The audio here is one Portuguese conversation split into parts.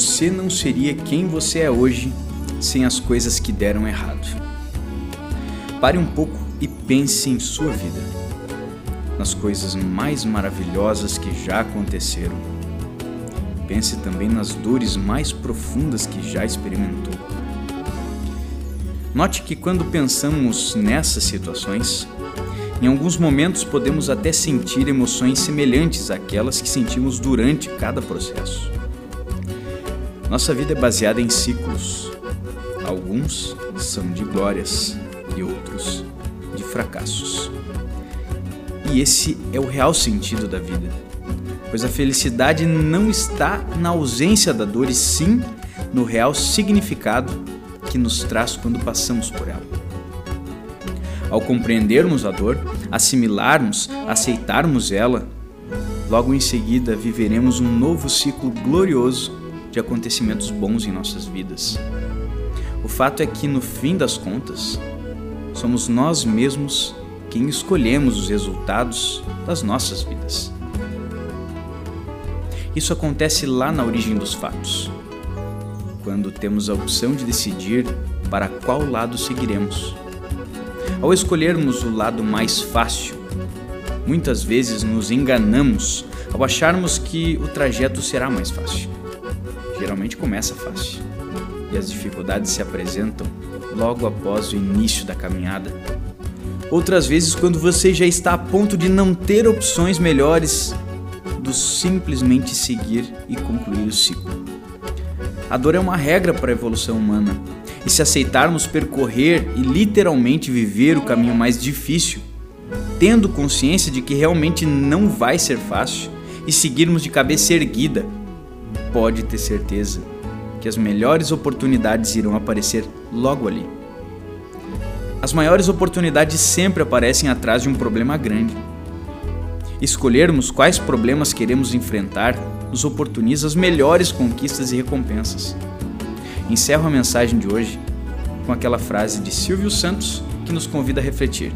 Você não seria quem você é hoje sem as coisas que deram errado. Pare um pouco e pense em sua vida, nas coisas mais maravilhosas que já aconteceram. Pense também nas dores mais profundas que já experimentou. Note que quando pensamos nessas situações, em alguns momentos podemos até sentir emoções semelhantes àquelas que sentimos durante cada processo. Nossa vida é baseada em ciclos. Alguns são de glórias e outros de fracassos. E esse é o real sentido da vida, pois a felicidade não está na ausência da dor, e sim no real significado que nos traz quando passamos por ela. Ao compreendermos a dor, assimilarmos, aceitarmos ela, logo em seguida viveremos um novo ciclo glorioso de acontecimentos bons em nossas vidas. O fato é que, no fim das contas, somos nós mesmos quem escolhemos os resultados das nossas vidas. Isso acontece lá na origem dos fatos, quando temos a opção de decidir para qual lado seguiremos. Ao escolhermos o lado mais fácil, muitas vezes nos enganamos ao acharmos que o trajeto será mais fácil geralmente começa fácil e as dificuldades se apresentam logo após o início da caminhada. Outras vezes, quando você já está a ponto de não ter opções melhores do simplesmente seguir e concluir o ciclo. A dor é uma regra para a evolução humana, e se aceitarmos percorrer e literalmente viver o caminho mais difícil, tendo consciência de que realmente não vai ser fácil, e seguirmos de cabeça erguida, pode ter certeza que as melhores oportunidades irão aparecer logo ali. As maiores oportunidades sempre aparecem atrás de um problema grande. Escolhermos quais problemas queremos enfrentar nos oportuniza as melhores conquistas e recompensas. Encerro a mensagem de hoje com aquela frase de Silvio Santos que nos convida a refletir.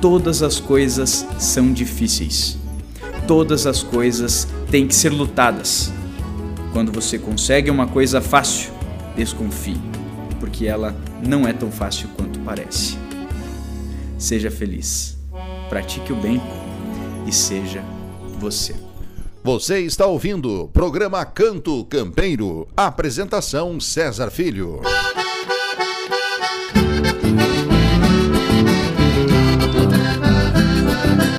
Todas as coisas são difíceis. Todas as coisas têm que ser lutadas quando você consegue uma coisa fácil, desconfie, porque ela não é tão fácil quanto parece. Seja feliz, pratique o bem e seja você. Você está ouvindo o programa Canto Campeiro. Apresentação César Filho.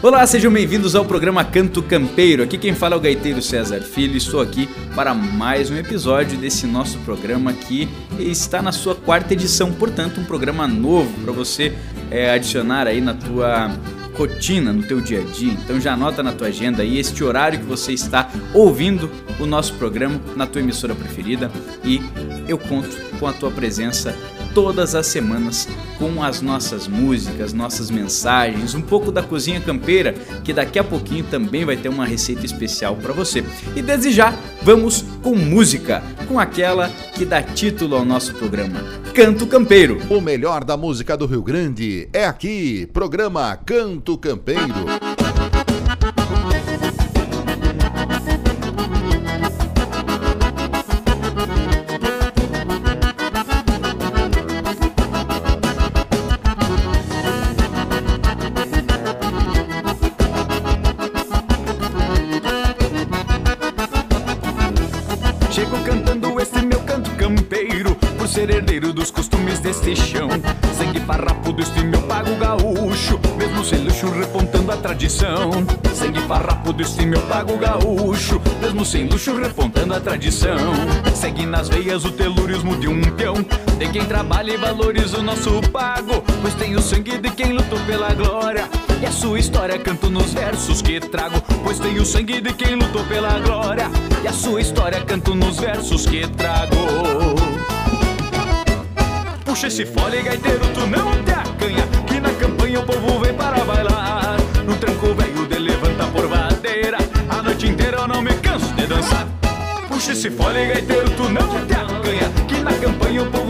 Olá, sejam bem-vindos ao programa Canto Campeiro. Aqui quem fala é o gaiteiro César Filho. Estou aqui para mais um episódio desse nosso programa que está na sua quarta edição, portanto, um programa novo para você é, adicionar aí na tua rotina, no teu dia a dia. Então já anota na tua agenda aí este horário que você está ouvindo o nosso programa na tua emissora preferida e eu conto com a tua presença todas as semanas com as nossas músicas, nossas mensagens, um pouco da cozinha campeira, que daqui a pouquinho também vai ter uma receita especial para você. E desde já, vamos com música, com aquela que dá título ao nosso programa, Canto Campeiro. O melhor da música do Rio Grande é aqui, programa Canto Campeiro. Meu pago gaúcho, mesmo sem luxo repontando a tradição. Segue nas veias o telurismo de um peão, de quem trabalha e valoriza o nosso pago, pois tem o sangue de quem lutou pela glória. E a sua história canto nos versos que trago, pois tenho o sangue de quem lutou pela glória. E a sua história canto nos versos que trago. Puxa esse fole, gaiteiro, tu não te acanha, que na campanha o povo vem para bailar. No tranco velho de levanta por vadeira, dançar. Puxa esse fole, gaiteiro, tu não te acanha, que na campanha o povo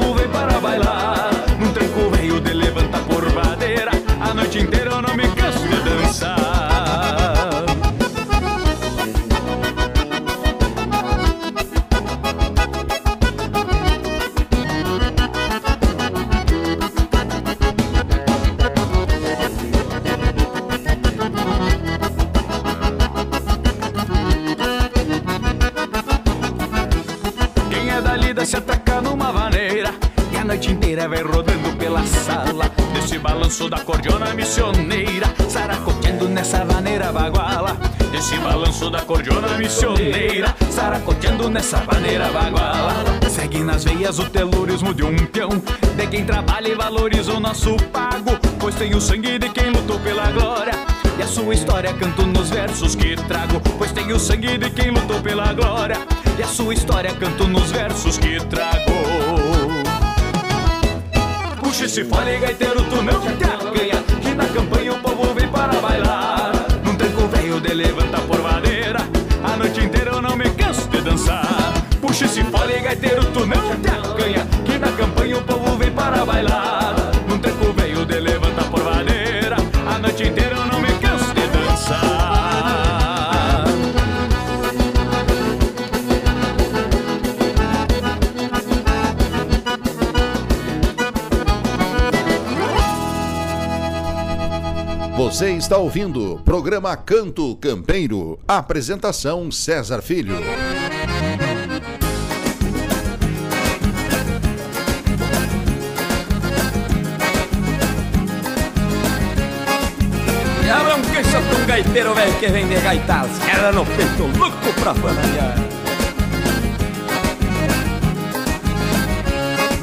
balanço da cordiona missioneira Saracoteando nessa vaneira baguala Segue nas veias o telurismo de um peão De quem trabalha e valoriza o nosso pago Pois tem o sangue de quem lutou pela glória e a sua história canto nos versos que trago, pois tem o sangue de quem lutou pela glória. E a sua história canto nos versos que trago. Puxa esse fole, gaiteiro, tu não te acanha, que na campanha o povo vem para bailar. Velho de levanta por a noite inteira eu não me canso de dançar. Puxa esse fole, gaiteiro, tu não te acanha, que na campanha o povo vem para bailar. Você está ouvindo programa Canto Campeiro. Apresentação César Filho. E abram queixa pra um gaiteiro velho que vem de gaitas Era no peito, louco pra fanalhar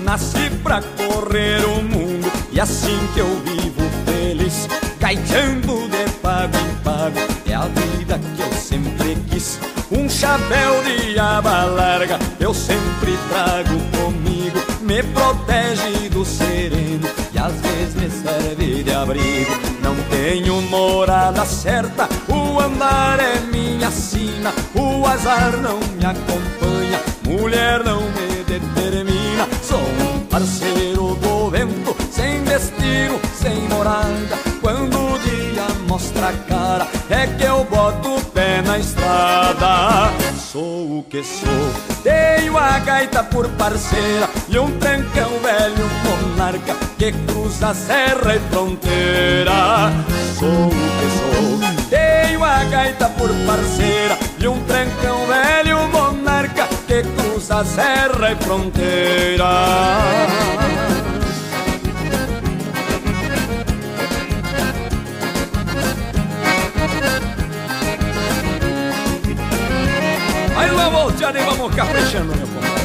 Nasci pra correr o mundo E assim que eu vivo feliz Gaiteando de pago em pago É a vida que eu sempre quis. Um chapéu de aba larga Eu sempre trago comigo Me protege do sereno E às vezes me serve de abrigo. Não tenho morada certa O andar é minha sina O azar não me acompanha Mulher não me determina. Sou um parceiro do vento Sem destino, sem morada mostra a cara É que eu boto o pé na estrada. Sou o que sou Tenho a gaita por parceira E um trancão velho monarca Que cruza serra e fronteira. Sou o que sou Tenho a gaita por parceira E um trancão velho monarca Que cruza serra e fronteira volteando e vamos caprichando, meu compadre.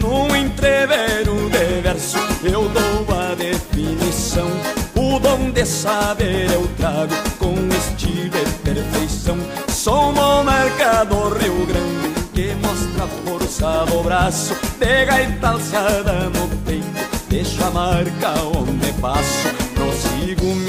Num entrevero de verso eu dou a definição. O dom de saber eu trago com estilo e perfeição. Sou monarca do Rio Grande que mostra a força do braço. De gaita alçada no peito, deixo a marca onde passo. Prossigo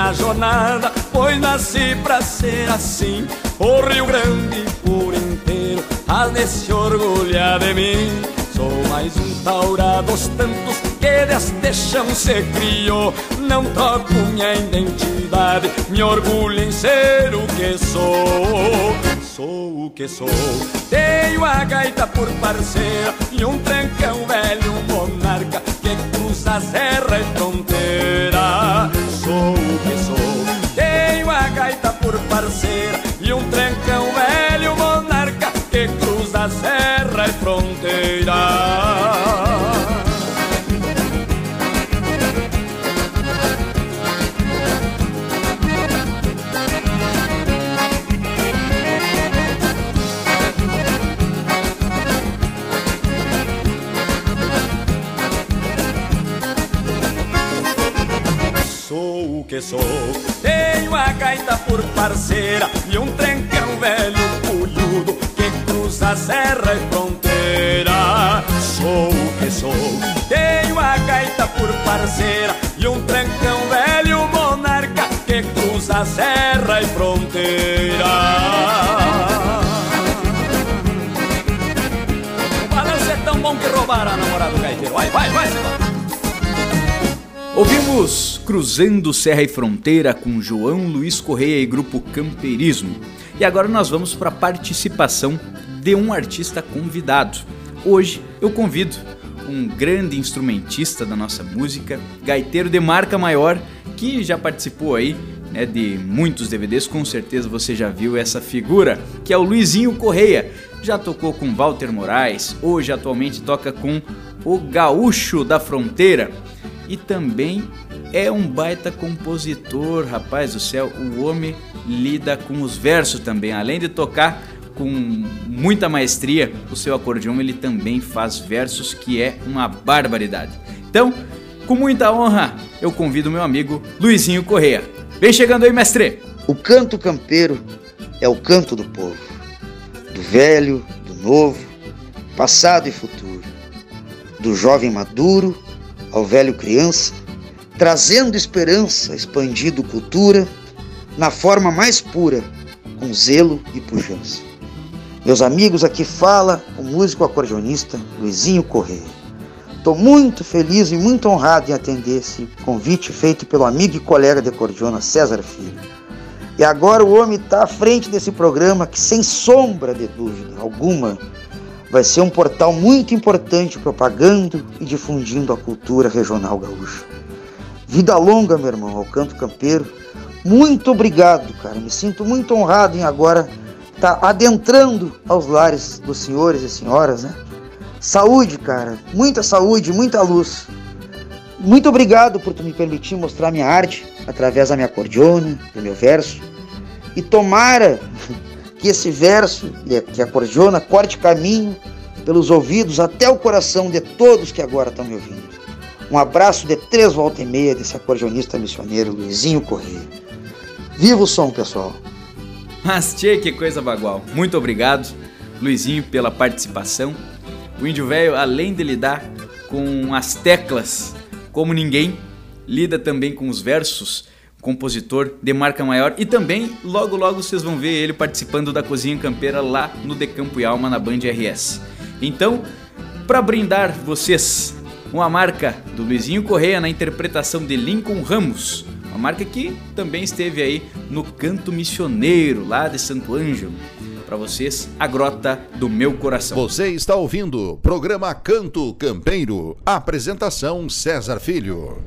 minha jornada, pois nasci pra ser assim. O Rio Grande por inteiro há de se orgulhar de mim. Sou mais um taura dos tantos que deste chão se criou. Não troco minha identidade, me orgulho em ser o que sou. Sou o que sou. Tenho a gaita por parceira e um trancão velho monarca Que cruza serra e fronteira sou o que sou. Tenho a gaita por parceira e um trancão velho monarca que cruza serra e fronteira. sou que sou. Tenho a gaita por parceira e um trencão velho pulhudo que cruza serra e fronteira. Sou o que sou. Tenho a gaita por parceira e um trencão velho monarca que cruza serra e fronteira. O balanço é tão bom que roubaram a namorada do gaiteiro. Vai, vai, vai, senhor. Ouvimos Cruzando Serra e Fronteira com João Luiz Correia e Grupo Camperismo. E agora nós vamos para a participação de um artista convidado. Hoje eu convido um grande instrumentista da nossa música, gaiteiro de marca maior, que já participou aí né, de muitos DVDs, com certeza você já viu essa figura, que é o Luizinho Correia. Já tocou com Walter Moraes, hoje atualmente toca com o Gaúcho da Fronteira e também é um baita compositor, rapaz do céu. O homem lida com os versos também, além de tocar com muita maestria o seu acordeão, ele também faz versos que é uma barbaridade. Então, com muita honra, eu convido meu amigo Luizinho Correia. Vem chegando aí, mestre! O canto campeiro é o canto do povo, do velho, do novo, passado e futuro, do jovem maduro ao velho criança, trazendo esperança, expandindo cultura na forma mais pura, com zelo e pujança. Meus amigos, aqui fala o músico acordeonista Luizinho Correia. Estou muito feliz e muito honrado em atender esse convite feito pelo amigo e colega de acordeona César Filho. E agora o homem está à frente desse programa que, sem sombra de dúvida alguma, vai ser um portal muito importante propagando e difundindo a cultura regional gaúcha. Vida longa, meu irmão, ao canto campeiro. Muito obrigado, cara. Me sinto muito honrado em agora estar tá adentrando aos lares dos senhores e senhoras, né? Saúde, cara. Muita saúde, muita luz. Muito obrigado por tu me permitir mostrar minha arte através da minha acordeona, do meu verso. E tomara que esse verso, que a cordiona, corte caminho pelos ouvidos até o coração de todos que agora estão me ouvindo. Um abraço de três volta e meia desse acordeonista missioneiro Luizinho Correia. Viva o som, pessoal! Mas, tchê, que coisa bagual. Muito obrigado, Luizinho, pela participação. O Índio Velho, além de lidar com as teclas como ninguém, lida também com os versos compositor de marca maior e também logo logo vocês vão ver ele participando da Cozinha Campeira lá no Decampo e Alma na Band RS. Então, para brindar vocês, uma marca do Luizinho Correia na interpretação de Lincoln Ramos, uma marca que também esteve aí no Canto Missioneiro lá de Santo Ângelo. Para vocês, a Grota do Meu Coração. Você está ouvindo o programa Canto Campeiro. Apresentação César Filho.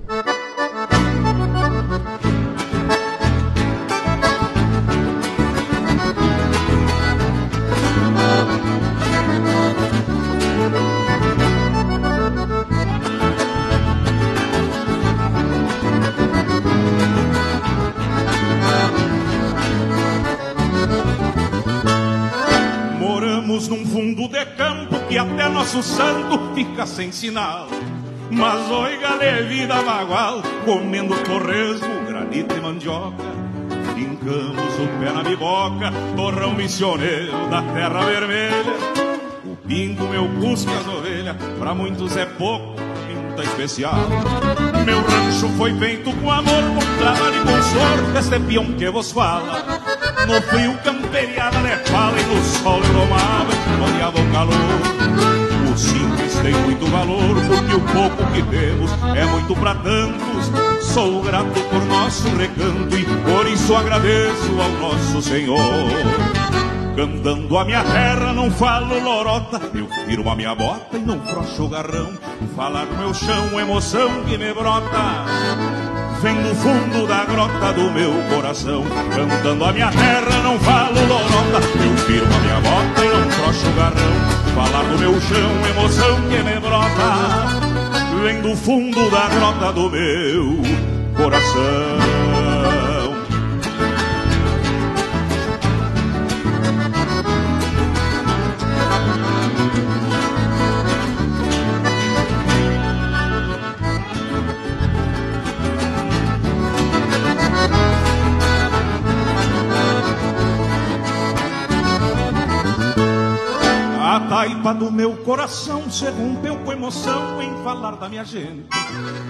Nosso santo fica sem sinal. Mas oiga-lhe vida bagual, comendo torresmo, granito e mandioca. Fincamos o pé na biboca, torrão missioneiro da terra vermelha. O pingo, meu cusco as ovelhas, pra muitos é pouco, pinta especial. Meu rancho foi feito com amor, com trabalho e com suor, este peão que vos fala. No frio camperiada de fala e no sol eu domava, olhava o calor. O simples tem muito valor, porque o pouco que temos é muito para tantos. Sou grato por nosso recanto e por isso agradeço ao nosso Senhor. Cantando a minha terra, não falo lorota, eu firmo a minha bota e não frocho o garrão. Falar do meu chão, emoção que me brota vem do fundo da grota do meu coração. Cantando a minha terra, não falo lorota, eu firmo a minha bota e não frocho o garrão. Falar do meu chão, emoção que me brota, vem do fundo da grota do meu coração. Do meu coração se rompeu com emoção em falar da minha gente.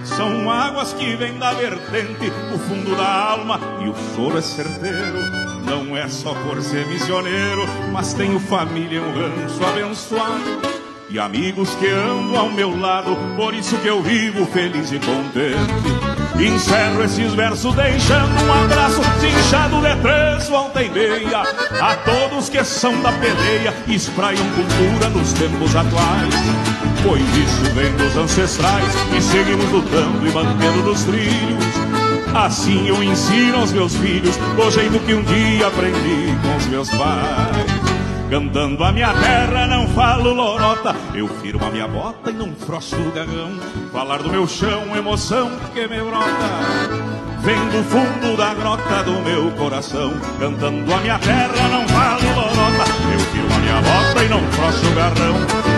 São águas que vêm da vertente, do fundo da alma, e o choro é certeiro. Não é só por ser misioneiro, mas tenho família e um rancho abençoado. E amigos que andam ao meu lado, por isso que eu vivo feliz e contente. Encerro esses versos deixando um abraço cinchado de três volta e meia. A todos que são da peleia espraiam cultura nos tempos atuais. Pois isso vem dos ancestrais e seguimos lutando e mantendo nos trilhos. Assim eu ensino aos meus filhos do jeito que um dia aprendi com os meus pais Cantando a minha terra, não falo lorota. Eu firmo a minha bota e não frosto o garrão. Falar do meu chão, emoção que me brota. Vem do fundo da grota do meu coração. Cantando a minha terra, não falo lorota. Eu firmo a minha bota e não frosto o garrão.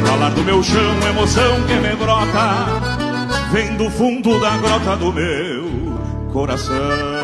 Falar do meu chão, emoção que me brota. Vem do fundo da grota do meu coração.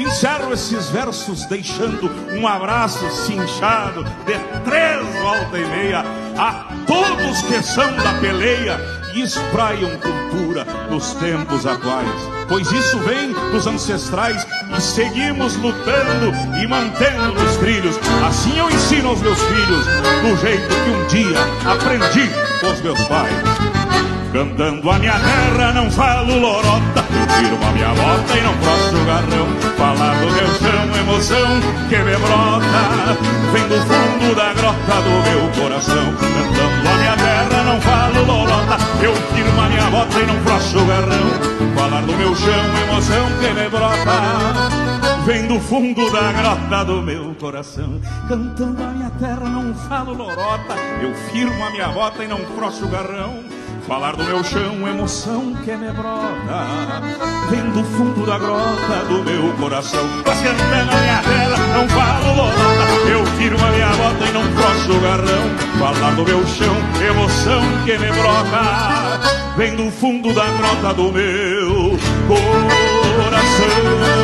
Encerro esses versos deixando um abraço cinchado de três volta e meia a todos que são da peleia e espraiam cultura nos tempos atuais. Pois isso vem dos ancestrais e seguimos lutando e mantendo nos trilhos. Assim eu ensino aos meus filhos, do jeito que um dia aprendi com os meus pais. Cantando a minha terra, não falo lorota. Firmo a minha bota e não posso o garrão. Falar do meu chão, emoção que me brota. Vem do fundo da grota do meu coração. Cantando a minha terra, não falo lorota. Eu firmo a minha bota e não frocho o garrão. Falar do meu chão, emoção que me brota. Vem do fundo da grota do meu coração. Cantando a minha terra, não falo lorota. Eu firmo a minha bota e não frocho o garrão Falar do meu chão, emoção que me brota Vem do fundo da grota do meu coração. Mas cantando a minha terra, não falo lorota Eu tiro a minha bota e não frocho o garrão. Falar do meu chão, emoção que me brota Vem do fundo da grota do meu coração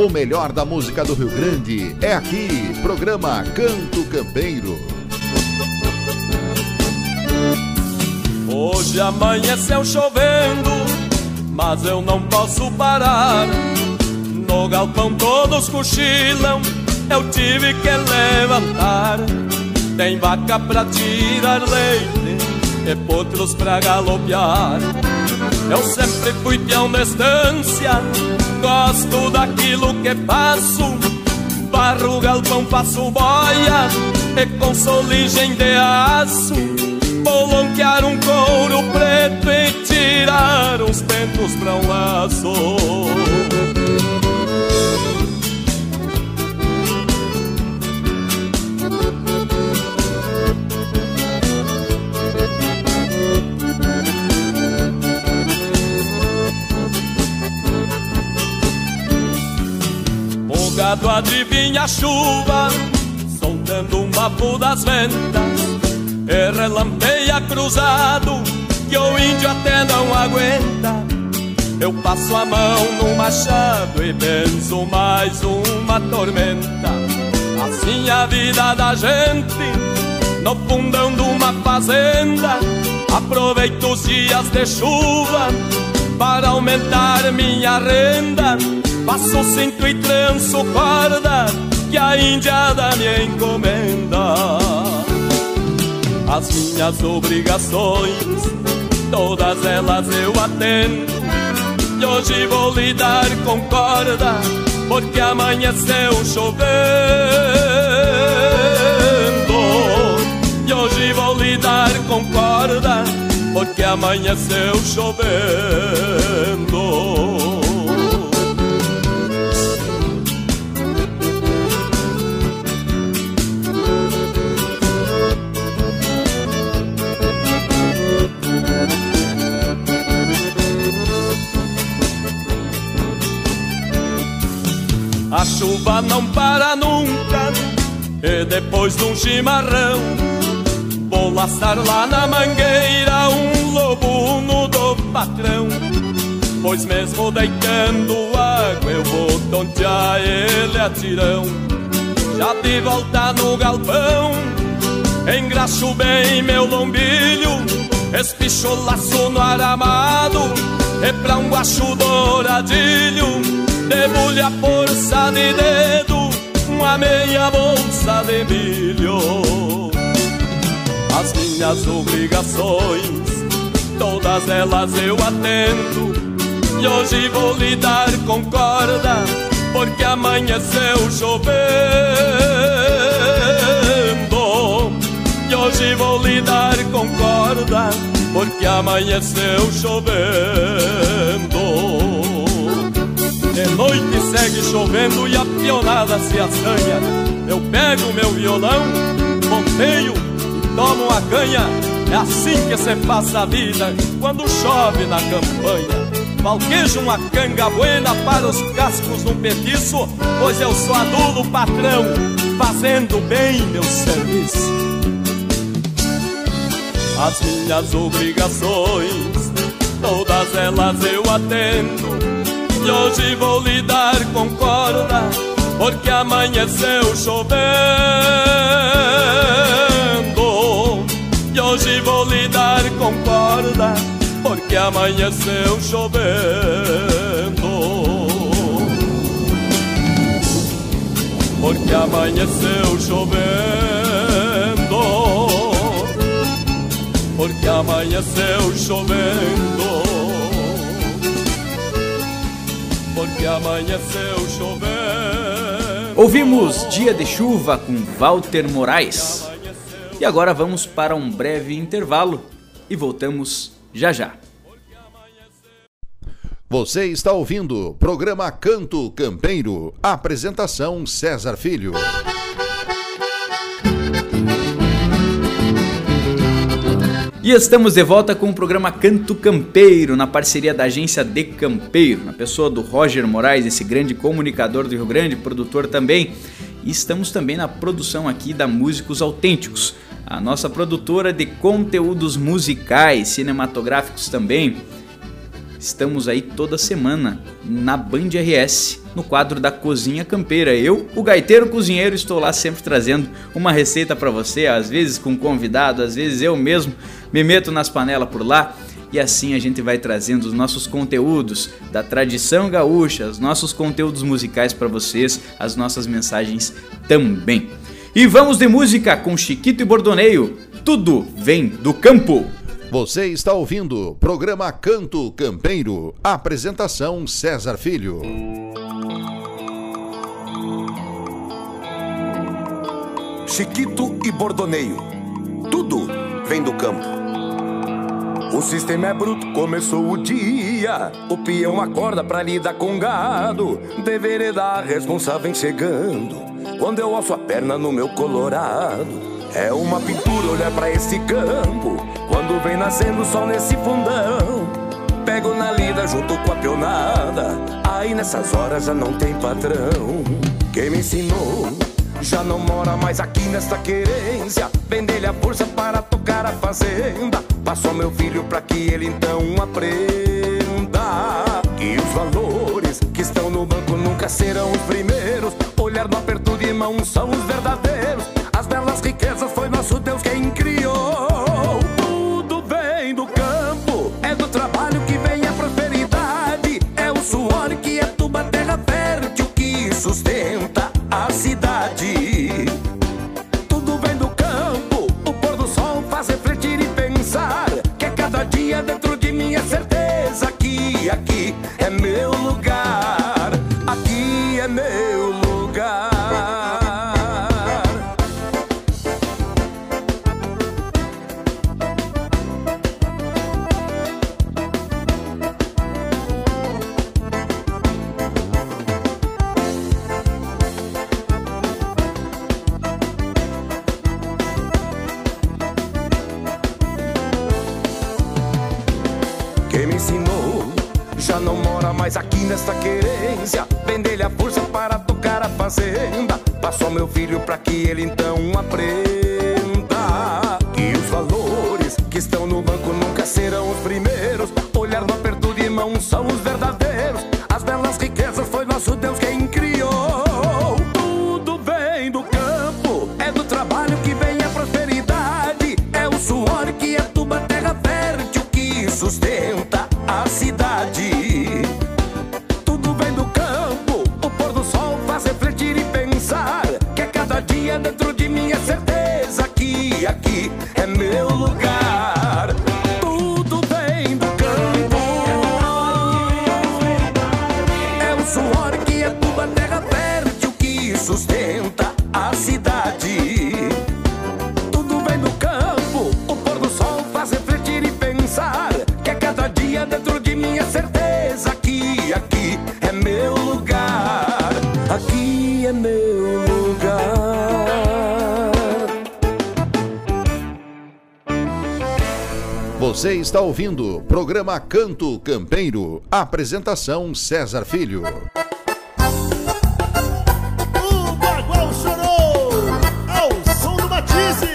O melhor da música do Rio Grande é aqui, programa Canto Campeiro. Hoje amanheceu chovendo, mas eu não posso parar. No galpão todos cochilam, eu tive que levantar. Tem vaca pra tirar leite e potros pra galopear. Eu sempre fui peão de estância Gosto daquilo que faço. Barro galpão, faço boia E com soligem de aço. Bolonquear um couro preto E tirar uns tentos pra um laço gado adivinha a chuva, soltando um bafo das ventas, e relampeia cruzado, que o índio até não aguenta. Eu passo a mão no machado e benzo mais uma tormenta. Assim a vida da gente, no fundão de uma fazenda. Aproveito os dias de chuva para aumentar minha renda Passo cinto e tranço corda que a índia da minha encomenda. As minhas obrigações, todas elas eu atendo. E hoje vou lidar com corda, porque amanheceu chovendo. E hoje vou lidar com corda, porque amanheceu chovendo. A chuva não para nunca E depois de um chimarrão Vou laçar lá na mangueira Um lobo do patrão. Pois mesmo deitando água Eu vou tontear ele a tirão. Já de volta no galpão Engraxo bem meu lombilho Espicho laço no aramado E pra um guacho douradilho Debulha força de dedo Uma meia bolsa de milho. As minhas obrigações Todas elas eu atendo. E hoje vou lidar com corda Porque amanheceu chovendo. E hoje vou lidar com corda Porque amanheceu chovendo De noite segue chovendo e a pionada se assanha. Eu pego meu violão, ponteio e tomo uma canha. É assim que se passa a vida quando chove na campanha. Valquejo uma canga buena para os cascos num petiço Pois eu sou adulo patrão, fazendo bem meu serviço. As minhas obrigações, todas elas eu atendo E hoje vou lidar com corda, porque amanheceu chovendo E hoje vou lidar com corda porque amanheceu chovendo. Porque amanheceu chovendo. Porque amanheceu chovendo. Porque amanheceu chovendo. Ouvimos Dia de Chuva com Walter Moraes. E agora vamos para um breve intervalo e voltamos já já. Você está ouvindo o programa Canto Campeiro. Apresentação César Filho. E estamos de volta com o programa Canto Campeiro, na parceria da agência De Campeiro, na pessoa do Roger Moraes, esse grande comunicador do Rio Grande, produtor também. E estamos também na produção aqui da Músicos Autênticos, a nossa produtora de conteúdos musicais, cinematográficos também. Estamos aí toda semana na Band RS, no quadro da Cozinha Campeira. Eu, o gaiteiro cozinheiro, estou lá sempre trazendo uma receita para você, às vezes com convidado, às vezes eu mesmo me meto nas panelas por lá. E assim a gente vai trazendo os nossos conteúdos da tradição gaúcha, os nossos conteúdos musicais para vocês, as nossas mensagens também. E vamos de música com Chiquito e Bordoneio. Tudo vem do campo. Você está ouvindo o programa Canto Campeiro. Apresentação César Filho. Chiquito e Bordoneio. Tudo vem do campo. O sistema é bruto, começou o dia. O peão acorda pra lidar com gado. Deveria dar responsável chegando quando eu alço a perna no meu colorado. É uma pintura olhar para esse campo quando vem nascendo o sol nesse fundão. Pego na lida junto com a pionada, aí nessas horas já não tem patrão. Quem me ensinou já não mora mais aqui nesta querência. Vender a força para tocar a fazenda. Passou meu filho para que ele então aprenda que os valores que estão no banco nunca serão os primeiros olhar no aperto de mão são os verdadeiros. As belas riquezas Você está ouvindo programa Canto Campeiro. Apresentação César Filho. O Bagual chorou ao som do Matizes.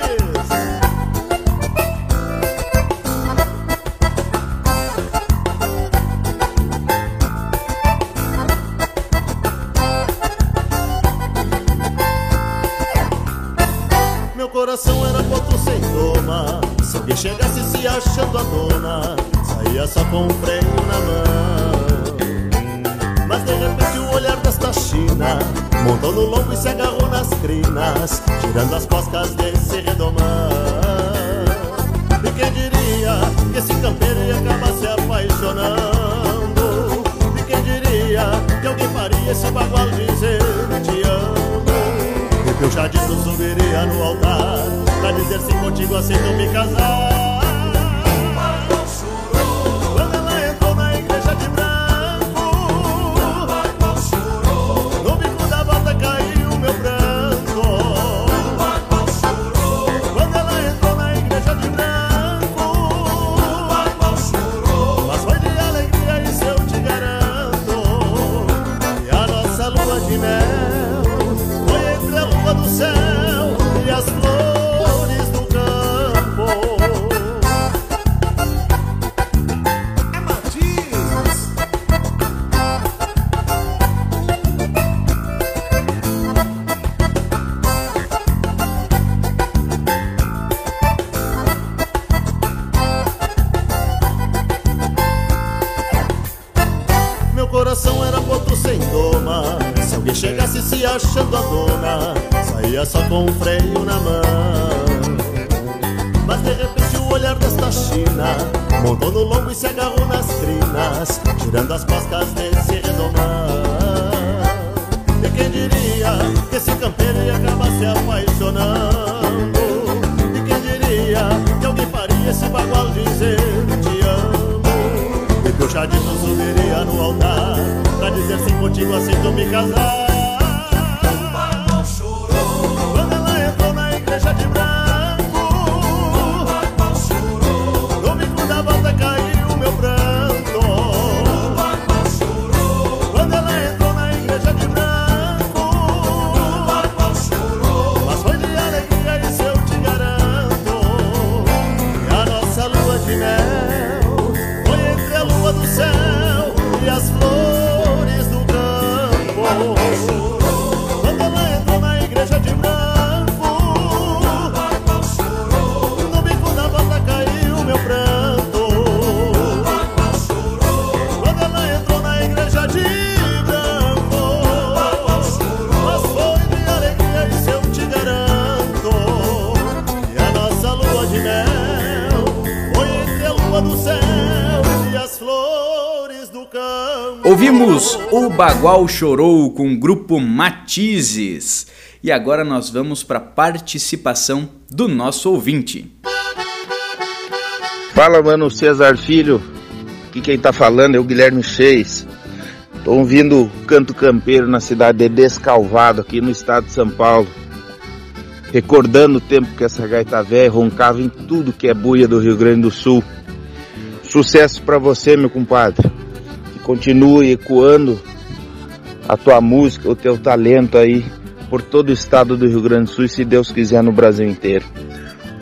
Meu coração era potro sem doma. Se alguém chegasse se achando a dona, saía só com o freio na mão. Mas de repente o olhar desta China Montou no lombo e se agarrou nas crinas Tirando as coscas desse redomão. E quem diria que esse campeiro ia acabar se apaixonando? E quem diria que alguém faria esse bagual dizer te amo E que o jadito subiria no altar Pra dizer se contigo aceito me casar Se alguém chegasse se achando a dona Saía só com o freio na mão. Mas de repente o olhar desta China Montou no lombo e se agarrou nas crinas Tirando as coscas desse redomão. E quem diria que esse campeiro ia acabar se apaixonando? E quem diria que alguém faria esse bagual dizer te amo e que o jadito subiria no altar Pra dizer sim contigo aceito me casar. Quando ela entrou na igreja de branco Ouvimos O Bagual Chorou com o grupo Matizes. E agora nós vamos para a participação do nosso ouvinte. Fala, mano, César Filho. Aqui quem tá falando é o Guilherme Seis. Tô ouvindo Canto Campeiro na cidade de Descalvado, aqui no estado de São Paulo. Recordando o tempo que essa gaita velha roncava em tudo que é buia do Rio Grande do Sul. Sucesso pra você, meu compadre. Continue ecoando a tua música, o teu talento aí por todo o estado do Rio Grande do Sul e se Deus quiser no Brasil inteiro.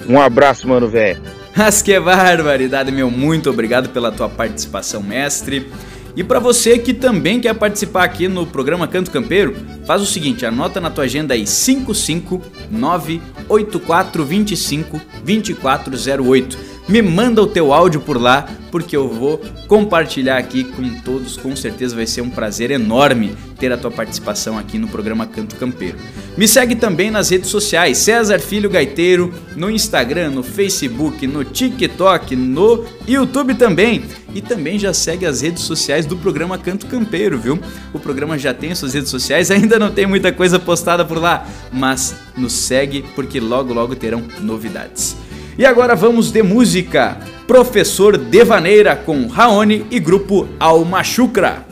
Um abraço, mano, velho. Mas que barbaridade, meu. Muito obrigado pela tua participação, mestre. E para você que também quer participar aqui no programa Canto Campeiro, faz o seguinte, anota na tua agenda aí 5598425 2408 me manda o teu áudio por lá, porque eu vou compartilhar aqui com todos. Com certeza vai ser um prazer enorme ter a tua participação aqui no programa Canto Campeiro. Me segue também nas redes sociais, César Filho Gaiteiro, no Instagram, no Facebook, no TikTok, no YouTube também. E também já segue as redes sociais do programa Canto Campeiro, viu? O programa já tem suas redes sociais, ainda não tem muita coisa postada por lá, mas nos segue porque logo logo terão novidades. E agora vamos de música. Professor Devaneira com Raoni e grupo Alma Chucra.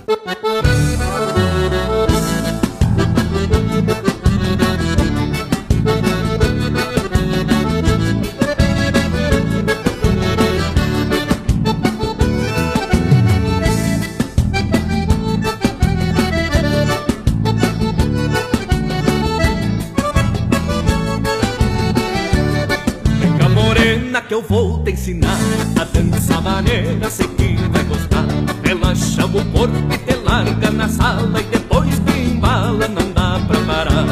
Te ensinar a dançar maneira, sei que vai gostar. Relaxa o corpo e te larga na sala e depois te embala, não dá pra parar.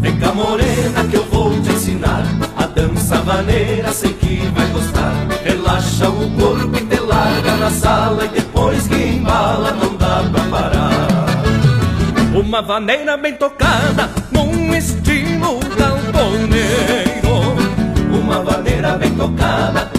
Vem cá morena que eu vou te ensinar a dançar maneira, sei que vai gostar. Relaxa o corpo e te larga na sala e depois que embala, não dá pra parar. Uma vaneira bem tocada, num estilo galponeiro uma vaneira bem tocada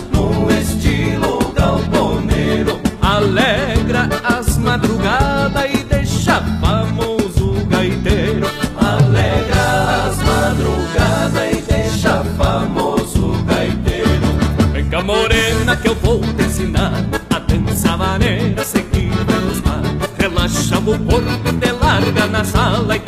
larga na sala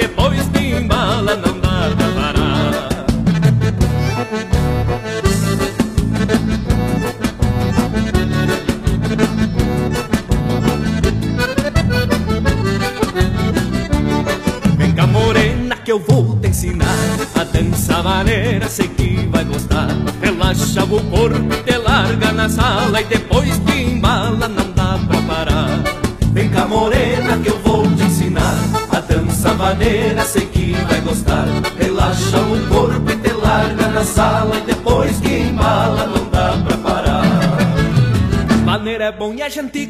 Maneira é bom e a gente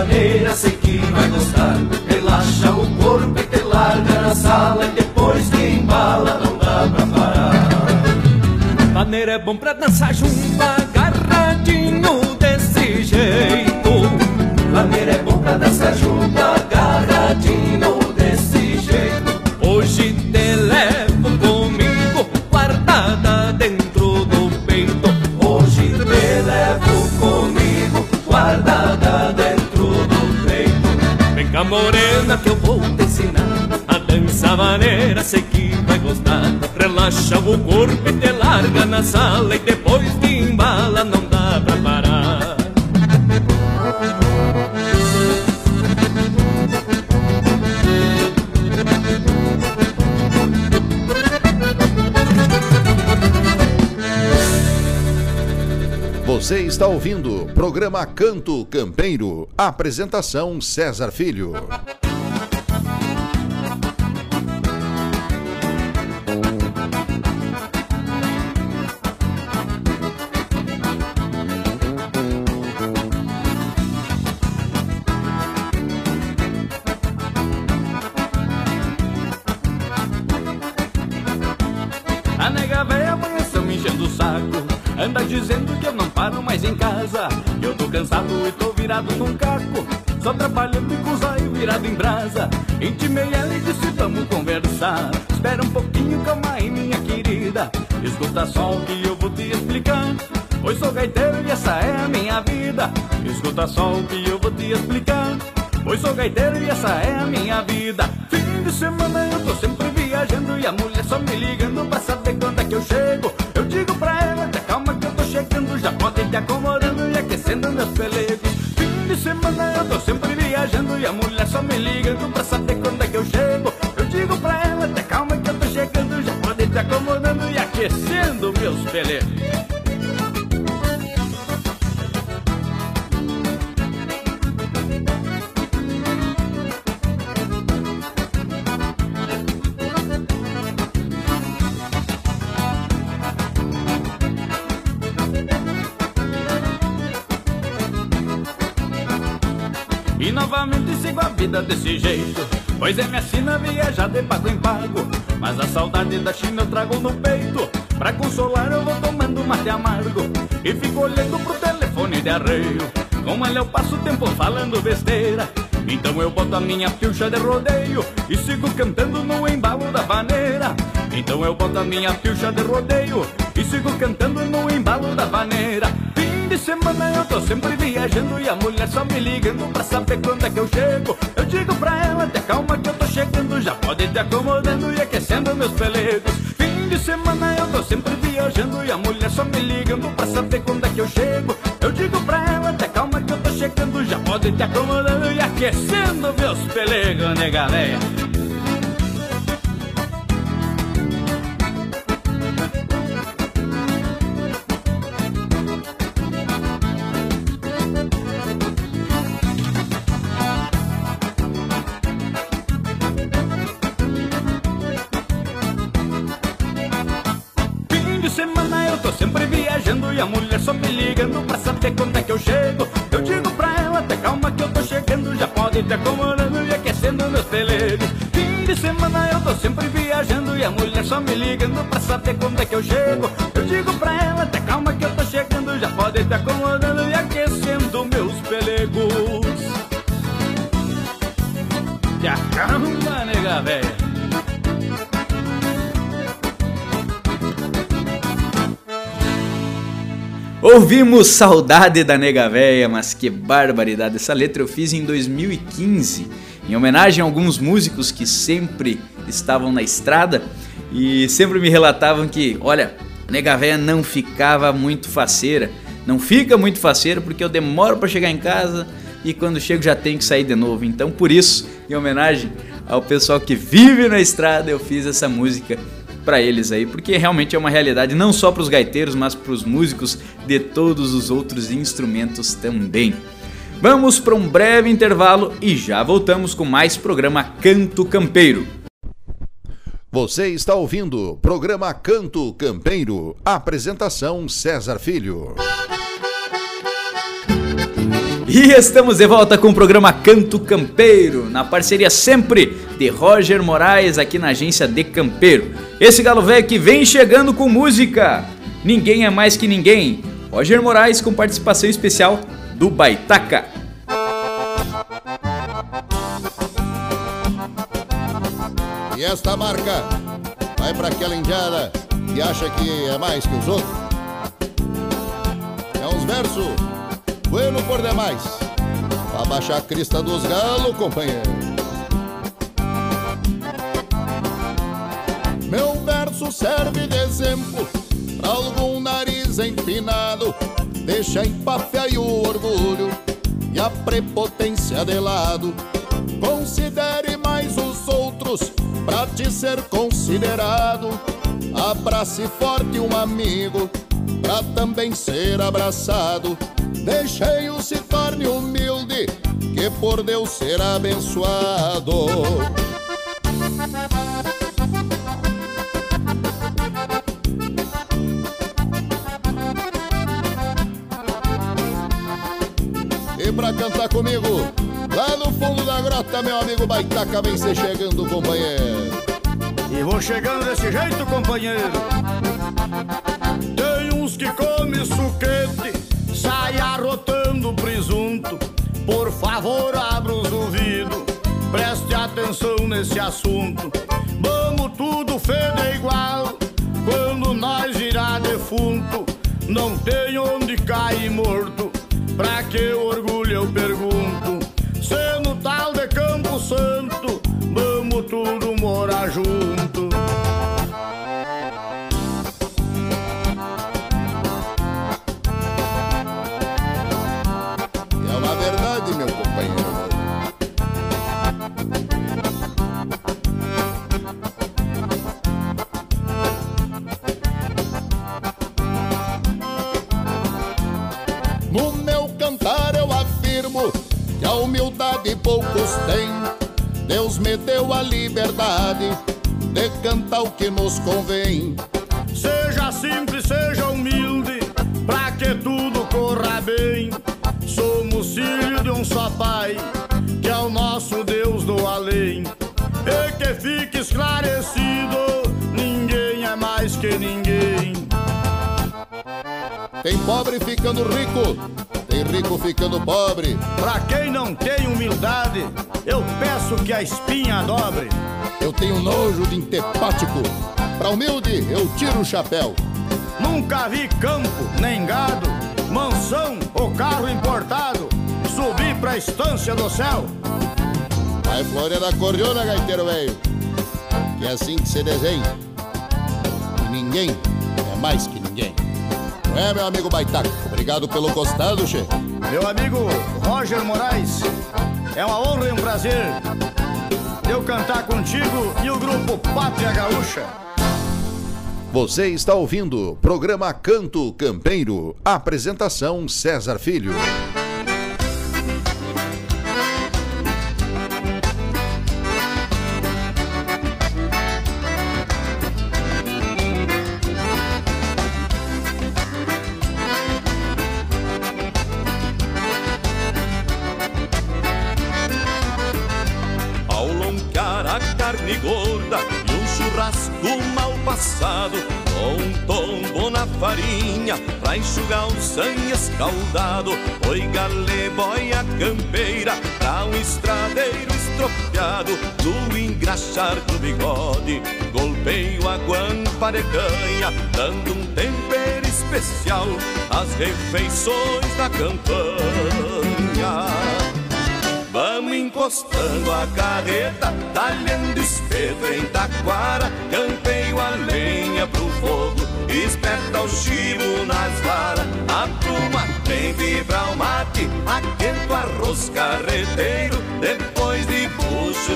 maneira, sei que vai gostar. Relaxa o corpo e te larga na sala E depois que embala não dá pra parar. Maneira é bom pra dançar junto agarradinho desse jeito. Maneira é bom pra dançar junto, que eu vou te ensinar a dançar maneira, sei que vai gostar. Relaxa o corpo e te larga na sala e depois te embala, não dá pra parar. Você está ouvindo programa Canto Campeiro. Apresentação César Filho. Gaiteiro e essa é a minha vida. Fim de semana eu tô sempre viajando E a mulher só me ligando pra saber quando é que eu chego. Eu digo pra ela, te calma que eu tô chegando Já pode te acomodando e aquecendo meus pelegos. Fim de semana eu tô sempre viajando E a mulher só me ligando pra saber quando é que eu chego. Eu digo pra ela, te calma que eu tô chegando Já pode te acomodando e aquecendo meus pelegos Pois é minha sina viajar de pago em pago Mas a saudade da China eu trago no peito. Pra consolar eu vou tomando mate amargo E fico olhando pro telefone de arreio. Com ela eu passo o tempo falando besteira Então eu boto a minha pilcha de rodeio E sigo cantando no embalo da vaneira. Então eu boto a minha pilcha de rodeio E sigo cantando no embalo da vaneira. Fim de semana eu tô sempre viajando E a mulher só me ligando pra saber quando é que eu chego digo pra ela, te calma que eu tô chegando Já pode te acomodando e aquecendo meus pelegos Fim de semana eu tô sempre viajando E a mulher só me ligando pra saber quando é que eu chego. Eu digo pra ela, te calma que eu tô chegando Já pode te acomodando e aquecendo meus pelegos, nega véia viajando E a mulher só me ligando pra saber quando é que eu chego. Eu digo pra ela, te calma que eu tô chegando Já pode te acomodando e aquecendo meus pelegos. Te acalma, nega velha. Ouvimos Saudade da Nega Véia, mas que barbaridade. Essa letra eu fiz em 2015, em homenagem a alguns músicos que sempre estavam na estrada e sempre me relatavam que, olha, Nega Véia não ficava muito faceira. Não fica muito faceira porque eu demoro para chegar em casa e quando chego já tenho que sair de novo. Então, por isso, em homenagem ao pessoal que vive na estrada, eu fiz essa música para eles aí, porque realmente é uma realidade não só para os gaiteiros, mas para os músicos de todos os outros instrumentos também. Vamos para um breve intervalo e já voltamos com mais programa Canto Campeiro. Você está ouvindo o programa Canto Campeiro. Apresentação César Filho. E estamos de volta com o programa Canto Campeiro, na parceria sempre de Roger Moraes aqui na agência de Campeiro. Esse galo velho que vem chegando com música. Ninguém é mais que ninguém. Roger Moraes com participação especial do Baitaca. E esta marca vai para aquela indiada que acha que é mais que os outros. É uns versos bueno por demais. Pra baixar a crista dos galos, companheiro. Meu verso serve de exemplo pra algum nariz empinado. Deixa empafia e o orgulho e a prepotência de lado. Considere mais os outros pra te ser considerado. Abrace forte um amigo pra também ser abraçado. Deixei-o se torne humilde, que por Deus ser abençoado. E pra cantar comigo, grota, meu amigo Baitaca vem se chegando, companheiro. E vou chegando desse jeito, companheiro. Tem uns que comem suquete, sai arrotando presunto. Por favor, abra os ouvidos, preste atenção nesse assunto. Vamos tudo feder igual, quando nós virar defunto. Não tem onde cair morto, pra que orgulho eu pergunto. Liberdade de cantar o que nos convém. Seja simples, seja humilde, pra que tudo corra bem. Somos filhos de um só Pai, que é o nosso Deus do além. E que fique esclarecido, ninguém é mais que ninguém. Tem pobre ficando rico, rico ficando pobre. Pra quem não tem humildade, eu peço que a espinha dobre. Eu tenho nojo de intepático. Pra humilde, eu tiro o chapéu. Nunca vi campo, nem gado, mansão ou carro importado subir pra estância do céu. Vai florear a cordiona, gaiteiro velho. Que é assim que se desenha. E ninguém é mais que ninguém. É, meu amigo Baitaca? Obrigado pelo costado, che. Meu amigo Roger Moraes, é uma honra e um prazer eu cantar contigo e o grupo Pátria Gaúcha. Você está ouvindo programa Canto Campeiro. Apresentação César Filho. Dando um tempero especial às refeições da campanha. Vamos encostando a carreta, talhando espeto em taquara, campeio a lenha pro fogo, esperta o chivo nas varas, a pluma tem vibra o mate, aquento arroz carreteiro, depois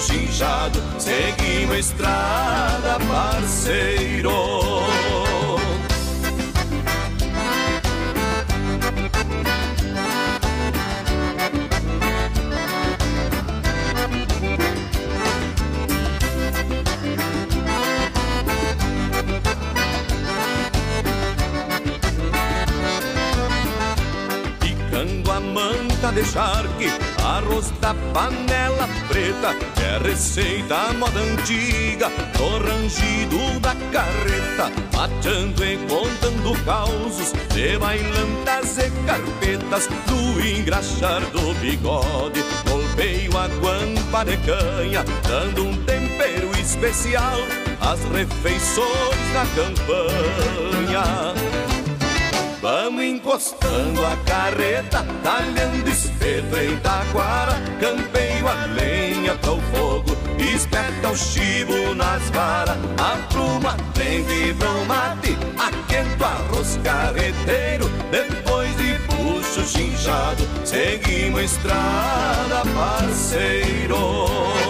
chinchado, seguimos estrada, parceiro. Picando a manta de charque, arroz da panela preta, é receita moda antiga, no rangido da carreta, matando e contando causos, de bailantas e carpetas, do engraxar do bigode, golpeio a guampa de canha, dando um tempero especial às refeições da campanha. Vamos encostando a carreta, talhando espeto em taquara, campeio a lenha pro fogo, esperta o chivo nas varas, a pluma tem vibra o mate, aquento arroz carreteiro, depois de puxo chinchado, seguimos estrada, parceiro.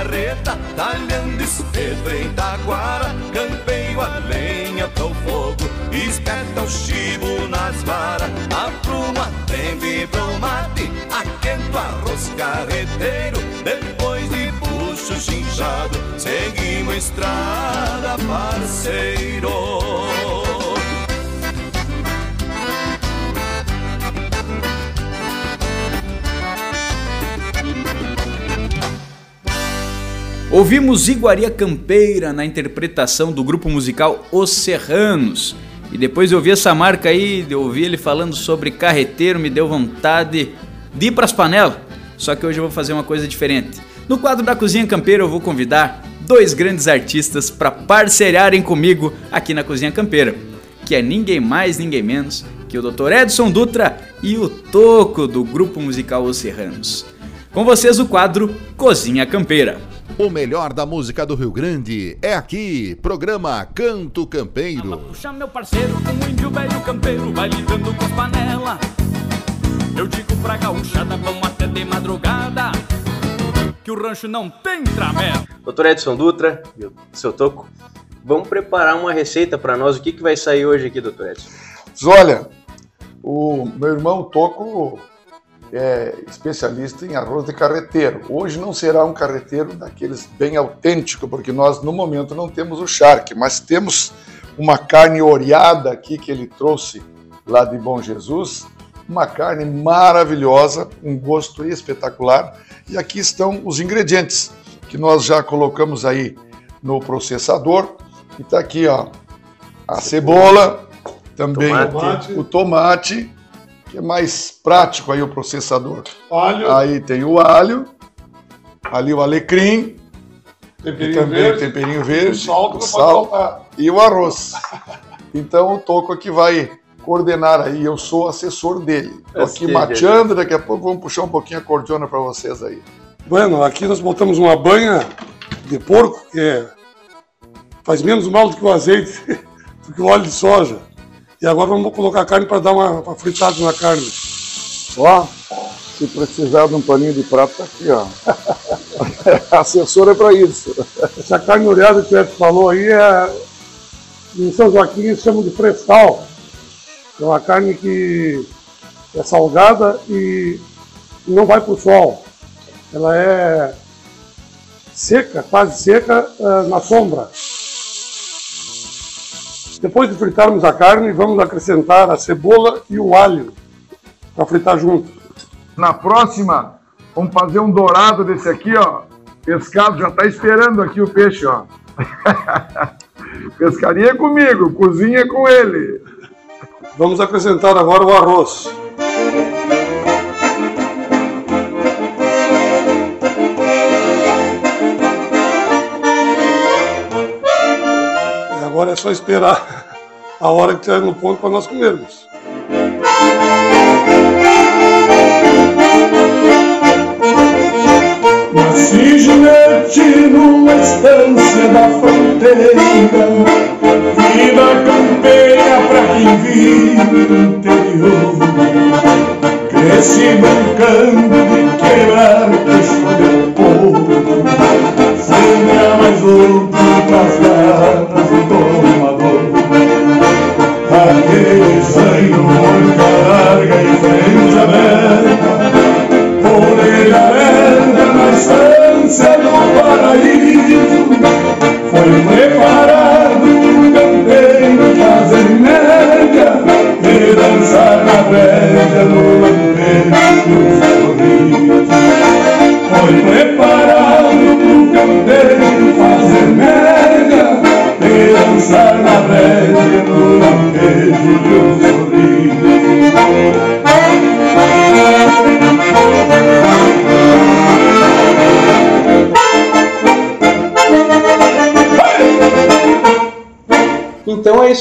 Carreta, talhando espeto em taquara, campeio a lenha pro fogo, espeta o chivo nas varas, a pluma tem vibra o mate, aquento arroz carreteiro, depois de puxo chinchado, seguimos estrada, parceiro. Ouvimos Iguaria Campeira na interpretação do grupo musical Os Serranos. E depois de ouvir essa marca aí, de ouvir ele falando sobre carreteiro, me deu vontade de ir pras panelas. Só que hoje eu vou fazer uma coisa diferente. No quadro da Cozinha Campeira eu vou convidar dois grandes artistas para parcerarem comigo aqui na Cozinha Campeira, que é ninguém mais, ninguém menos que o Dr. Edson Dutra e o Toco do grupo musical Os Serranos. Com vocês o quadro Cozinha Campeira. O melhor da música do Rio Grande é aqui, programa Canto Campeiro. Puxa meu parceiro, um índio velho campeiro, vai lidando com as panelas. Eu digo pra gaúchada, vamos até de madrugada, que o rancho não tem tramela. Doutor Edson Dutra, seu Toco, vamos preparar uma receita para nós. O que, que vai sair hoje aqui, doutor Edson? Olha, o meu irmão Toco é especialista em arroz de carreteiro. Hoje não será um carreteiro daqueles bem autêntico, porque nós no momento não temos o charque, mas temos uma carne oreada aqui que ele trouxe lá de Bom Jesus, uma carne maravilhosa, um gosto espetacular. E aqui estão os ingredientes que nós já colocamos aí no processador. E tá aqui, ó, a cebola, também Tomate. o tomate, que é mais prático aí o processador. Alho. Aí tem o alho, ali o alecrim, Temperinho e também verde. temperinho verde, O sal o sal e o arroz. Então o Toco aqui vai coordenar aí, eu sou assessor dele. Tô Esse aqui que mateando, daqui a pouco vamos puxar um pouquinho a cordiona para vocês aí. Bueno, aqui nós botamos uma banha de porco, que é- faz menos mal do que o azeite, do que o óleo de soja. E agora vamos colocar a carne para dar uma, uma fritada na carne. Ó, se precisar de um paninho de prato, tá aqui, ó. Assessor é para isso. Essa carne oreada que o Edson falou aí é. Em São Joaquim eles chamam de frescal. É uma carne que é salgada e não vai para o sol. Ela é seca, quase seca, eh, na sombra. Depois de fritarmos a carne, vamos acrescentar a cebola e o alho para fritar junto. Na próxima, vamos fazer um dourado desse aqui, ó. Pescado já tá esperando aqui o peixe, ó. Pescaria é comigo, cozinha é com ele. Vamos acrescentar agora o arroz. E agora é só esperar a hora que estiver no ponto para nós comermos. Nasci gigante numa estância da fronteira Vida campeira pra quem vive no interior. Cresci brincando de quebrar queixo de povo. Sempre a mais louco das garras do domador Aquele sangue, boca larga e frente aberta Orelha aberta na estância do paraíso Foi preparado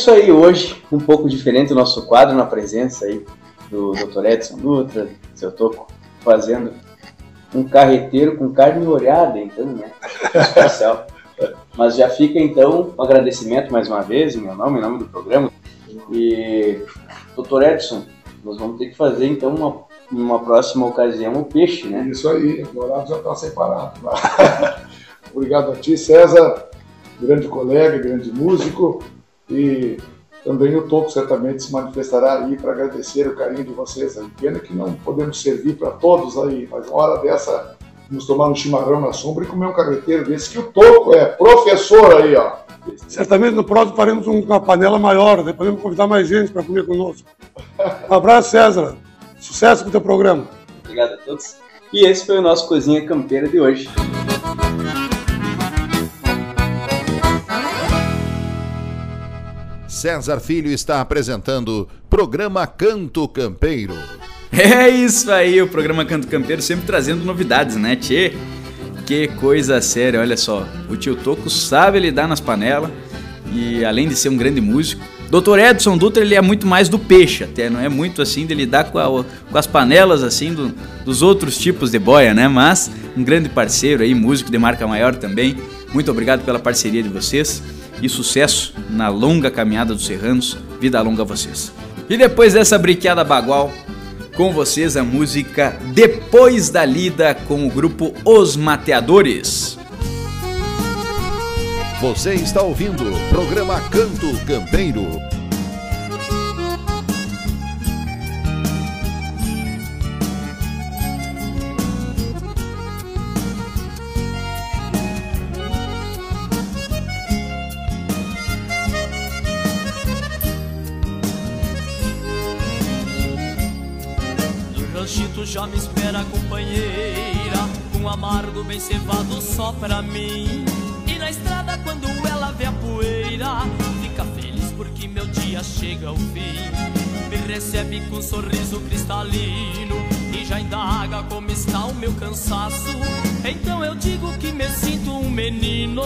isso aí hoje, um pouco diferente o nosso quadro na presença aí do Dr. Edson Dutra, seu Toco, fazendo um carreteiro com carne olhada, então, né? Especial. Mas já fica então o agradecimento mais uma vez, em meu nome, em nome do programa. E, Dr. Edson, nós vamos ter que fazer então uma, uma próxima ocasião o peixe, né? Isso aí, o horário já está separado. Obrigado a ti, César, grande colega, grande músico. E também o Toco certamente se manifestará aí para agradecer o carinho de vocês. Aí. Pena que não podemos servir para todos aí, mas uma hora dessa vamos tomar um chimarrão na sombra e comer um carreteiro desse que o Toco é professor aí, ó. Certamente no próximo faremos uma panela maior, né? podemos convidar mais gente para comer conosco. Um abraço, César. Sucesso com o teu programa. Obrigado a todos. E esse foi o nosso Cozinha Campeira de hoje. César Filho está apresentando programa Canto Campeiro. É isso aí, o programa Canto Campeiro sempre trazendo novidades, né, Tchê? Que coisa séria, olha só. O tio Toco sabe lidar nas panelas e além de ser um grande músico, Dr. Edson Dutra ele é muito mais do peixe, até não é muito assim de lidar com, a, com as panelas assim do, dos outros tipos de boia, né? Mas um grande parceiro aí, músico de marca maior também. Muito obrigado pela parceria de vocês e sucesso na longa caminhada dos Serranos. Vida longa a vocês. E depois dessa briqueada bagual, com vocês a música Depois da Lida com o grupo Os Mateadores. Você está ouvindo o programa Canto Campeiro. Cevado só pra mim. E na estrada quando ela vê a poeira, fica feliz porque meu dia chega ao fim. Me recebe com um sorriso cristalino e já indaga como está o meu cansaço. Então eu digo que me sinto um menino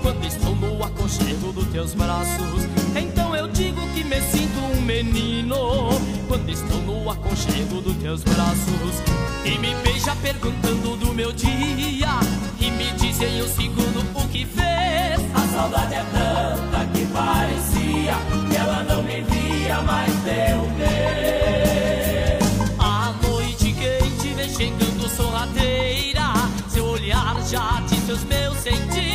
quando estou no aconchego dos teus braços. Então eu digo que me sinto um menino quando estou no aconchego dos teus braços. E me beija perguntando do meu dia e me diz em um segundo o que fez. A saudade é tanta que parecia que ela não me via mais de um mês. A noite quente vem chegando sorrateira. Seu olhar já diz seus meus sentidos.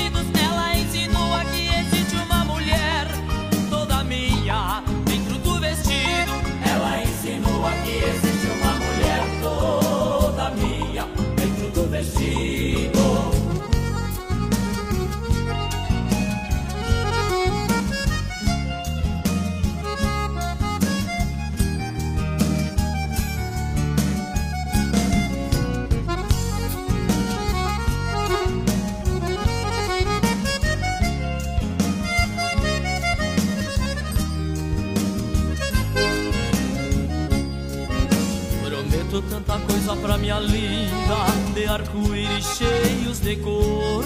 Tanta coisa pra minha linda, de arco-íris cheios de cor.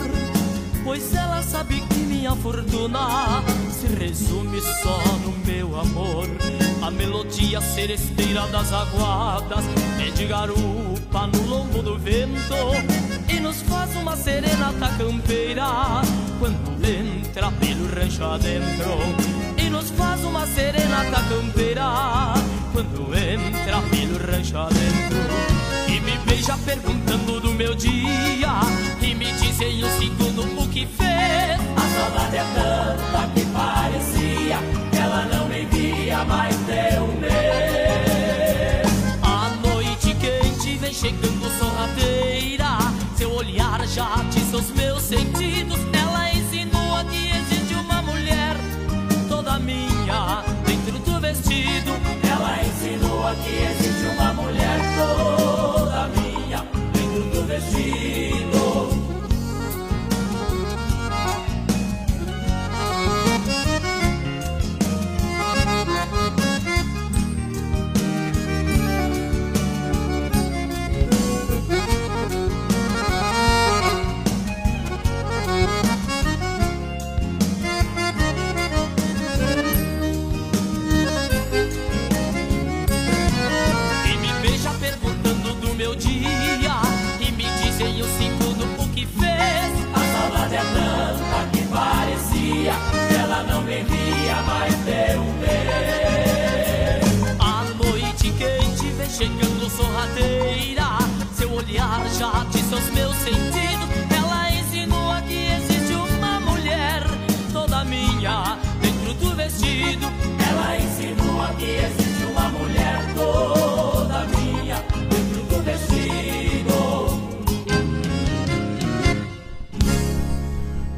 Pois ela sabe que minha fortuna se resume só no meu amor. A melodia seresteira das aguadas é de garupa no lombo do vento e nos faz uma serenata campeira quando entra pelo rancho adentro. E nos faz uma serenata campeira quando entra pelo rancho adentro. E me beija perguntando do meu dia e me diz em um segundo o que fez. A saudade é tanta que parecia que ela não me via mais de um mês. A noite quente vem chegando sorrateira. Seu olhar já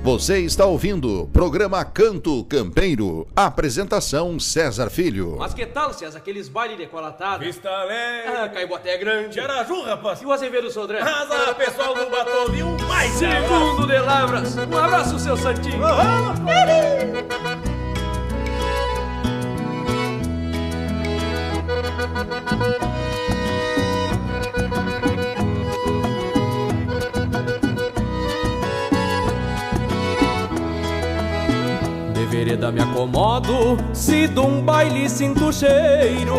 Você está ouvindo programa Canto Campeiro. Apresentação César Filho. Mas que tal, César, aqueles bailes decolatados? Vista Alegre. Ah, Caiboté Grande. Araju, rapaz. E o Azevedo Sodré? Asa, pessoal do Batovinho, mais Segundo de Lavras. Um abraço, seu Santinho. De vereda me acomodo, se de um baile sinto cheiro.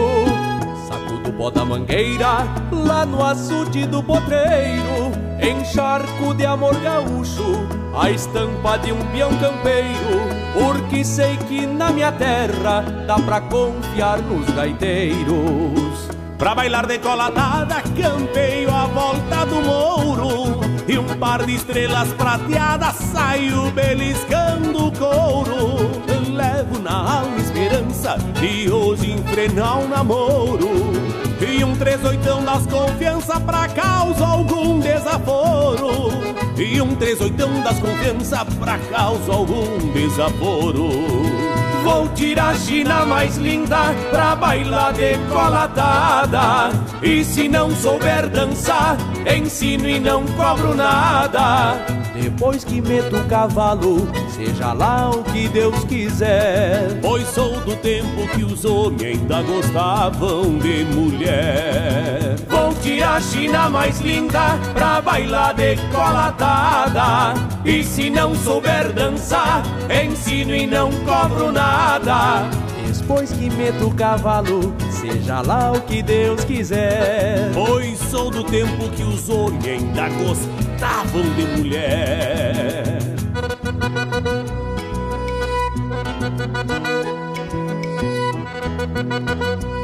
Saco do pó da mangueira, lá no açude do potreiro. Encharco de amor gaúcho, a estampa de um peão campeiro. Porque sei que na minha terra dá pra confiar nos gaiteiros. Pra bailar decolatada, campeio a volta do mouro E um par de estrelas prateadas saiu beliscando o couro. Levo na alma esperança de hoje enfrenar um namoro. E um três oitão das confiança pra causa algum desaforo. E um três oitão das confiança pra causa algum desaforo Vou tirar a China mais linda pra bailar decolatada. E se não souber dançar, ensino e não cobro nada. Depois que meto o cavalo, seja lá o que Deus quiser. Pois sou do tempo que os homens ainda gostavam de mulher. Vou tirar a China mais linda pra bailar decolatada. E se não souber dançar, ensino e não cobro nada. Depois que meto o cavalo, seja lá o que Deus quiser. Pois sou do tempo que os homens ainda gostavam de mulher. A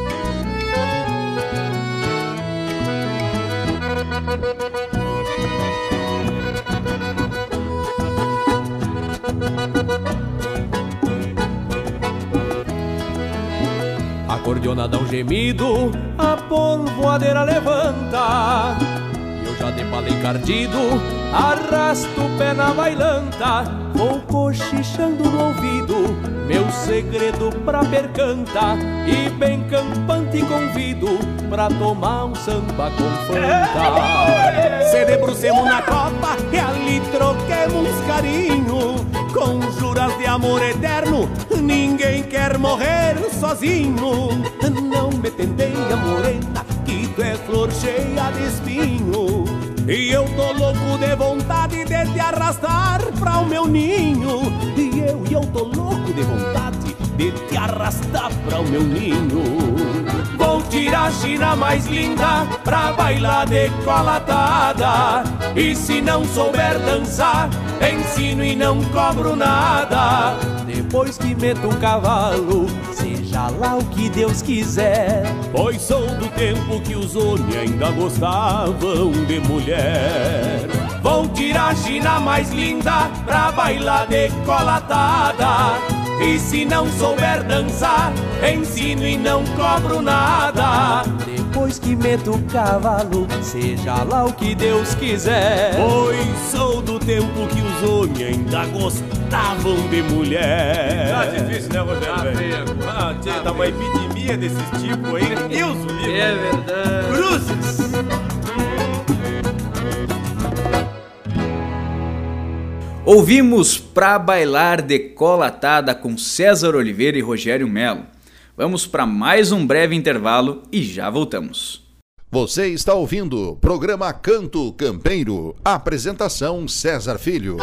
cordiona dá um gemido, a polvoadeira levanta. Eu já de pala encardido, arrasto o pé na bailanta. Vou cochichando no ouvido, meu segredo pra percanta. E bem campante convido pra tomar um samba com fanta. Se debrucemos na copa e ali troquemos carinho. Com juras de amor eterno, ninguém quer morrer sozinho. Não me tendeia, morena, que tu é flor cheia de espinho. E eu tô louco de vontade de te arrastar pra o meu ninho. E eu, e eu tô louco de vontade de te arrastar pra o meu ninho. Vou tirar a China mais linda pra bailar decolatada. E se não souber dançar, ensino e não cobro nada. Depois que meto o cavalo, seja lá o que Deus quiser. Pois sou do tempo que os homens ainda gostavam de mulher. Vou tirar a China mais linda pra bailar decolatada. E se não souber dançar, ensino e não cobro nada. Depois que meto o cavalo, seja lá o que Deus quiser. Pois sou do tempo que os homens ainda gostavam de mulher. Tá difícil, né, Rogério? velho? Ah, tchê, tá uma epidemia desses tipos aí. Deus o livre. É verdade. Cruzes. Ouvimos Pra Bailar Decolatada com César Oliveira e Rogério Melo. Vamos para mais um breve intervalo e já voltamos. Você está ouvindo o programa Canto Campeiro. Apresentação César Filho.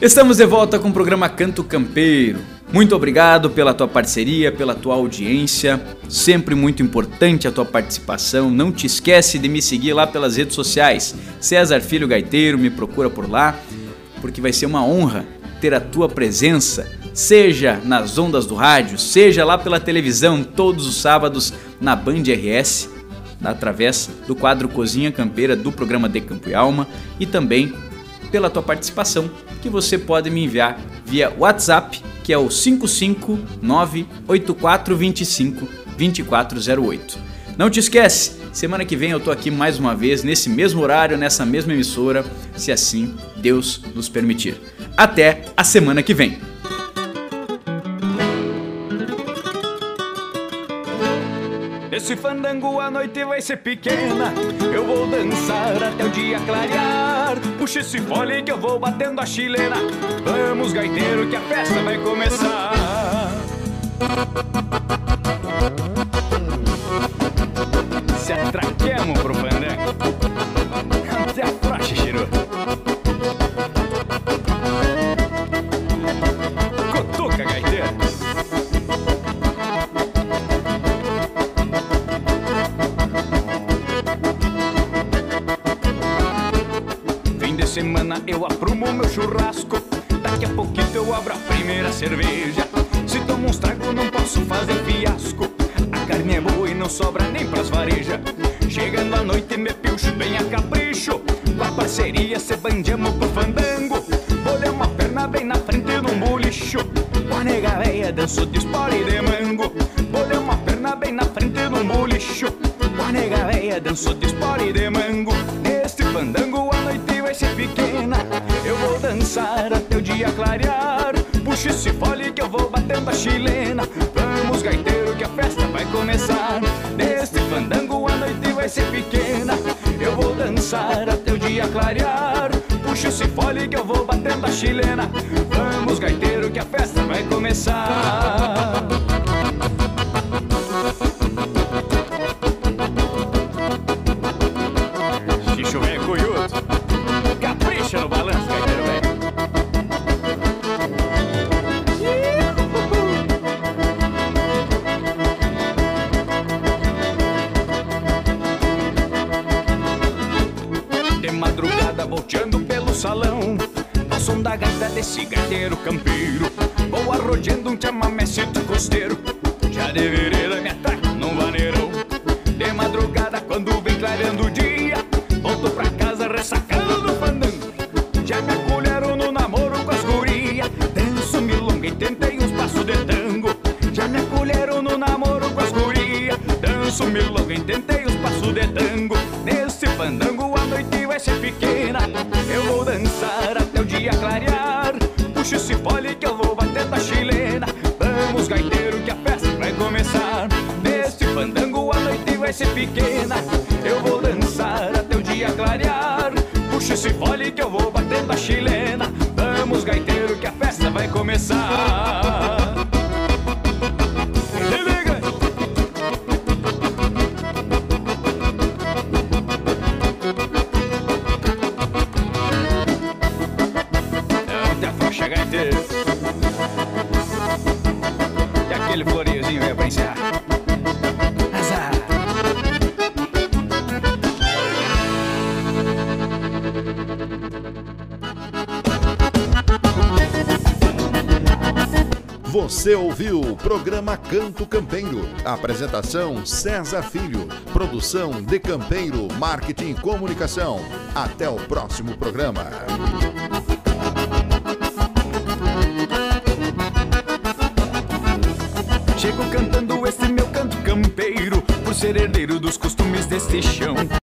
Estamos de volta com o programa Canto Campeiro. Muito obrigado pela tua parceria, pela tua audiência. Sempre muito importante a tua participação. Não te esquece de me seguir lá pelas redes sociais. César Filho Gaiteiro, me procura por lá, porque vai ser uma honra ter a tua presença, seja nas ondas do rádio, seja lá pela televisão, todos os sábados na Band RS, através do quadro Cozinha Campeira do programa De Campo e Alma e também pela tua participação, que você pode me enviar via WhatsApp, que é o 55984252408. Não te esquece, semana que vem eu tô aqui mais uma vez, nesse mesmo horário, nessa mesma emissora, se assim Deus nos permitir. Até a semana que vem! Se fandango a noite vai ser pequena, eu vou dançar até o dia clarear. Puxa esse fole que eu vou batendo a chilena. Vamos, gaiteiro, que a festa vai começar. Se atraquemos pro fandango. Até a frocha, cheiro. cerveja chilena. Vamos, gaiteiro, que a festa vai começar. Programa Canto Campeiro. Apresentação César Filho. Produção de Campeiro, Marketing e Comunicação. Até o próximo programa. Chego cantando esse meu canto campeiro, por ser herdeiro dos costumes deste chão.